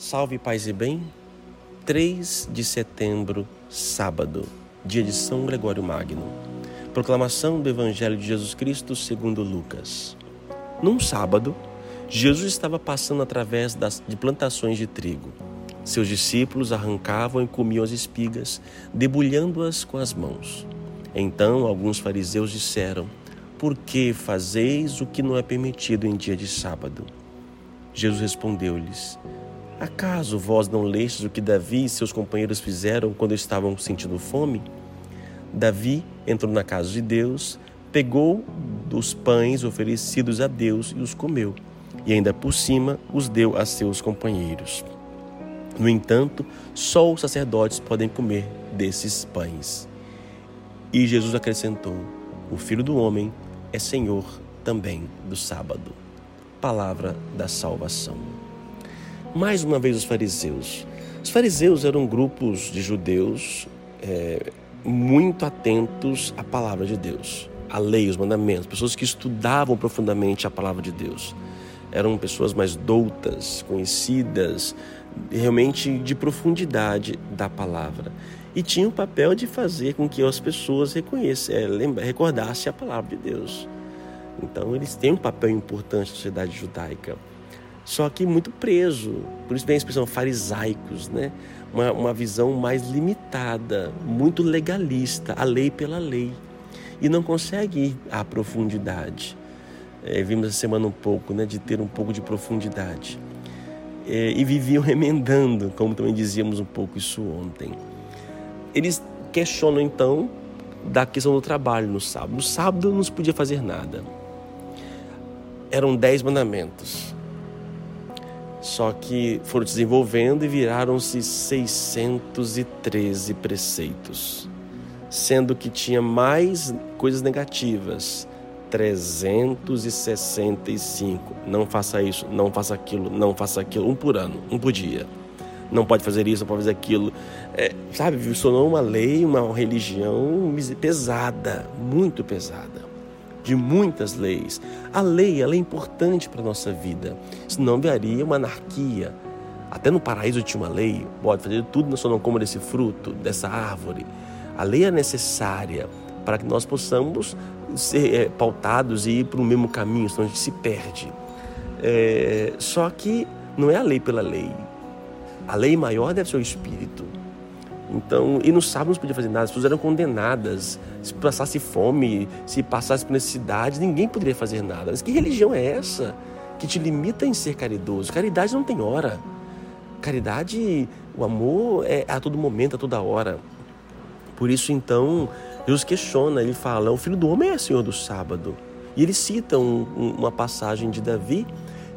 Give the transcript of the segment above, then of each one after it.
Salve paz e bem. 3 de setembro, sábado, dia de São Gregório Magno. Proclamação do Evangelho de Jesus Cristo segundo Lucas. Num sábado, Jesus estava passando através das, de plantações de trigo. Seus discípulos arrancavam e comiam as espigas, debulhando-as com as mãos. Então alguns fariseus disseram: Por que fazeis o que não é permitido em dia de sábado? Jesus respondeu-lhes: Acaso vós não lestes o que Davi e seus companheiros fizeram quando estavam sentindo fome? Davi entrou na casa de Deus, pegou dos pães oferecidos a Deus e os comeu, e ainda por cima os deu a seus companheiros. No entanto, só os sacerdotes podem comer desses pães. E Jesus acrescentou: O filho do homem é senhor também do sábado. Palavra da salvação mais uma vez os fariseus. Os fariseus eram grupos de judeus é, muito atentos à palavra de Deus, à lei, os mandamentos, pessoas que estudavam profundamente a palavra de Deus. Eram pessoas mais doutas, conhecidas, realmente de profundidade da palavra. E tinham o papel de fazer com que as pessoas reconhecessem, é, recordassem a palavra de Deus. Então, eles têm um papel importante na sociedade judaica só que muito preso. Por isso vem a expressão farisaicos, né? Uma, uma visão mais limitada, muito legalista, a lei pela lei. E não consegue ir à profundidade. É, vimos essa semana um pouco, né, de ter um pouco de profundidade. É, e viviam remendando, como também dizíamos um pouco isso ontem. Eles questionam então da questão do trabalho no sábado. No sábado não se podia fazer nada. Eram dez mandamentos. Só que foram desenvolvendo e viraram-se 613 preceitos, sendo que tinha mais coisas negativas. 365. Não faça isso, não faça aquilo, não faça aquilo. Um por ano, um por dia. Não pode fazer isso, não pode fazer aquilo. É, sabe, tornou uma lei, uma religião pesada, muito pesada de muitas leis. A lei ela é importante para a nossa vida, senão viraria uma anarquia. Até no paraíso tinha uma lei, pode fazer tudo, só não coma desse fruto, dessa árvore. A lei é necessária para que nós possamos ser é, pautados e ir para o mesmo caminho, senão a gente se perde. É, só que não é a lei pela lei. A lei maior deve ser o Espírito. Então, e no sábado não se podia fazer nada, as pessoas eram condenadas. Se passasse fome, se passasse por necessidade, ninguém poderia fazer nada. Mas que religião é essa que te limita em ser caridoso? Caridade não tem hora. Caridade, o amor é a todo momento, a toda hora. Por isso, então, Deus questiona, ele fala: o filho do homem é senhor do sábado. E ele cita um, uma passagem de Davi,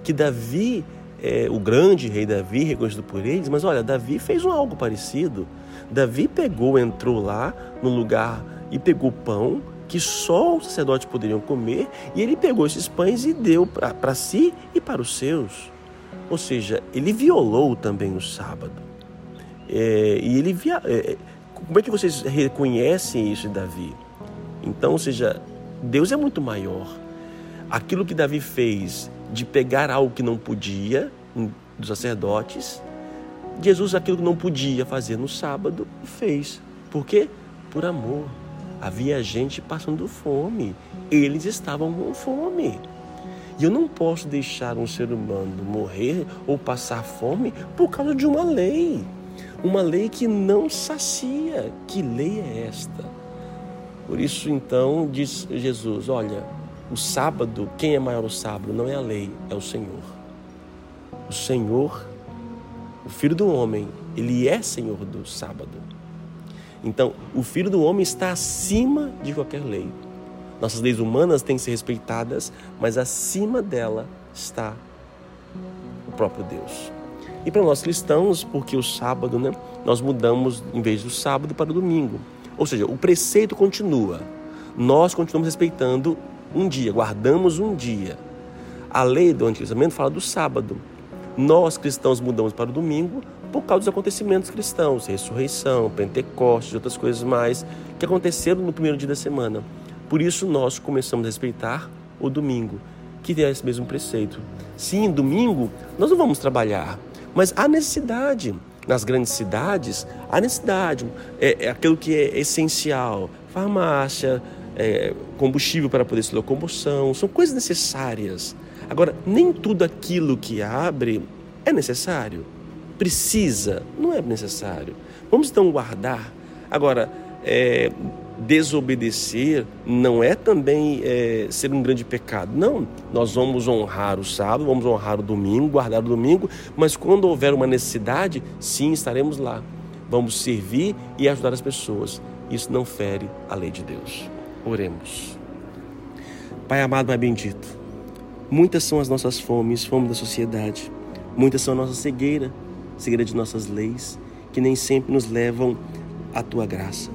que Davi, é, o grande rei Davi, reconhecido por eles, mas olha, Davi fez algo parecido. Davi pegou, entrou lá no lugar e pegou pão que só os sacerdotes poderiam comer, e ele pegou esses pães e deu para si e para os seus. Ou seja, ele violou também o sábado. É, e ele via, é, como é que vocês reconhecem isso Davi? Então, ou seja, Deus é muito maior. Aquilo que Davi fez de pegar algo que não podia dos sacerdotes Jesus, aquilo que não podia fazer no sábado, fez. Por quê? Por amor. Havia gente passando fome. Eles estavam com fome. E eu não posso deixar um ser humano morrer ou passar fome por causa de uma lei. Uma lei que não sacia. Que lei é esta? Por isso, então, diz Jesus: olha, o sábado, quem é maior o sábado? Não é a lei, é o Senhor. O Senhor o Filho do Homem, ele é Senhor do sábado. Então, o Filho do Homem está acima de qualquer lei. Nossas leis humanas têm que ser respeitadas, mas acima dela está o próprio Deus. E para nós cristãos, porque o sábado, né, nós mudamos em vez do sábado para o domingo. Ou seja, o preceito continua. Nós continuamos respeitando um dia, guardamos um dia. A lei do Antigo Testamento fala do sábado. Nós cristãos mudamos para o domingo por causa dos acontecimentos cristãos, ressurreição, Pentecostes outras coisas mais que aconteceram no primeiro dia da semana. Por isso nós começamos a respeitar o domingo, que tem esse mesmo preceito. Sim, domingo nós não vamos trabalhar, Mas há necessidade. Nas grandes cidades, há necessidade. É, é aquilo que é essencial. Farmácia, é, combustível para poder se locomoção, são coisas necessárias. Agora, nem tudo aquilo que abre é necessário. Precisa, não é necessário. Vamos então guardar. Agora, é, desobedecer não é também é, ser um grande pecado. Não, nós vamos honrar o sábado, vamos honrar o domingo, guardar o domingo, mas quando houver uma necessidade, sim, estaremos lá. Vamos servir e ajudar as pessoas. Isso não fere a lei de Deus. Oremos. Pai amado, Pai bendito, muitas são as nossas fomes, fome da sociedade. Muitas são a nossa cegueira, cegueira de nossas leis, que nem sempre nos levam à tua graça.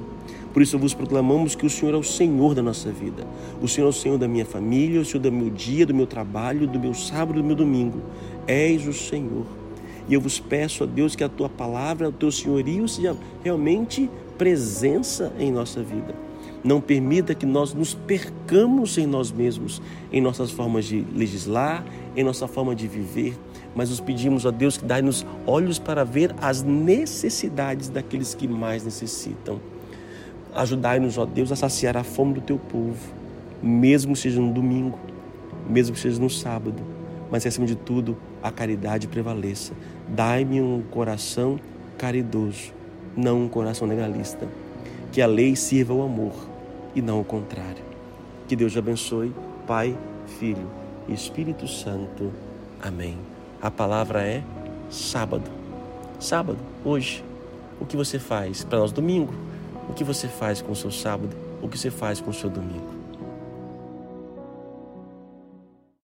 Por isso vos proclamamos que o Senhor é o Senhor da nossa vida. O Senhor é o Senhor da minha família, o Senhor do meu dia, do meu trabalho, do meu sábado, do meu domingo. És o Senhor. E eu vos peço a Deus que a tua palavra, o teu senhorio seja realmente presença em nossa vida. Não permita que nós nos percamos em nós mesmos, em nossas formas de legislar, em nossa forma de viver, mas nos pedimos a Deus que dai-nos olhos para ver as necessidades daqueles que mais necessitam. Ajudai-nos, ó Deus, a saciar a fome do teu povo, mesmo seja no domingo, mesmo seja no sábado, mas acima de tudo, a caridade prevaleça. Dai-me um coração caridoso, não um coração legalista. Que a lei sirva ao amor e não o contrário. Que Deus abençoe, Pai, Filho e Espírito Santo. Amém. A palavra é sábado. Sábado, hoje. O que você faz para nós domingo? O que você faz com o seu sábado? O que você faz com o seu domingo?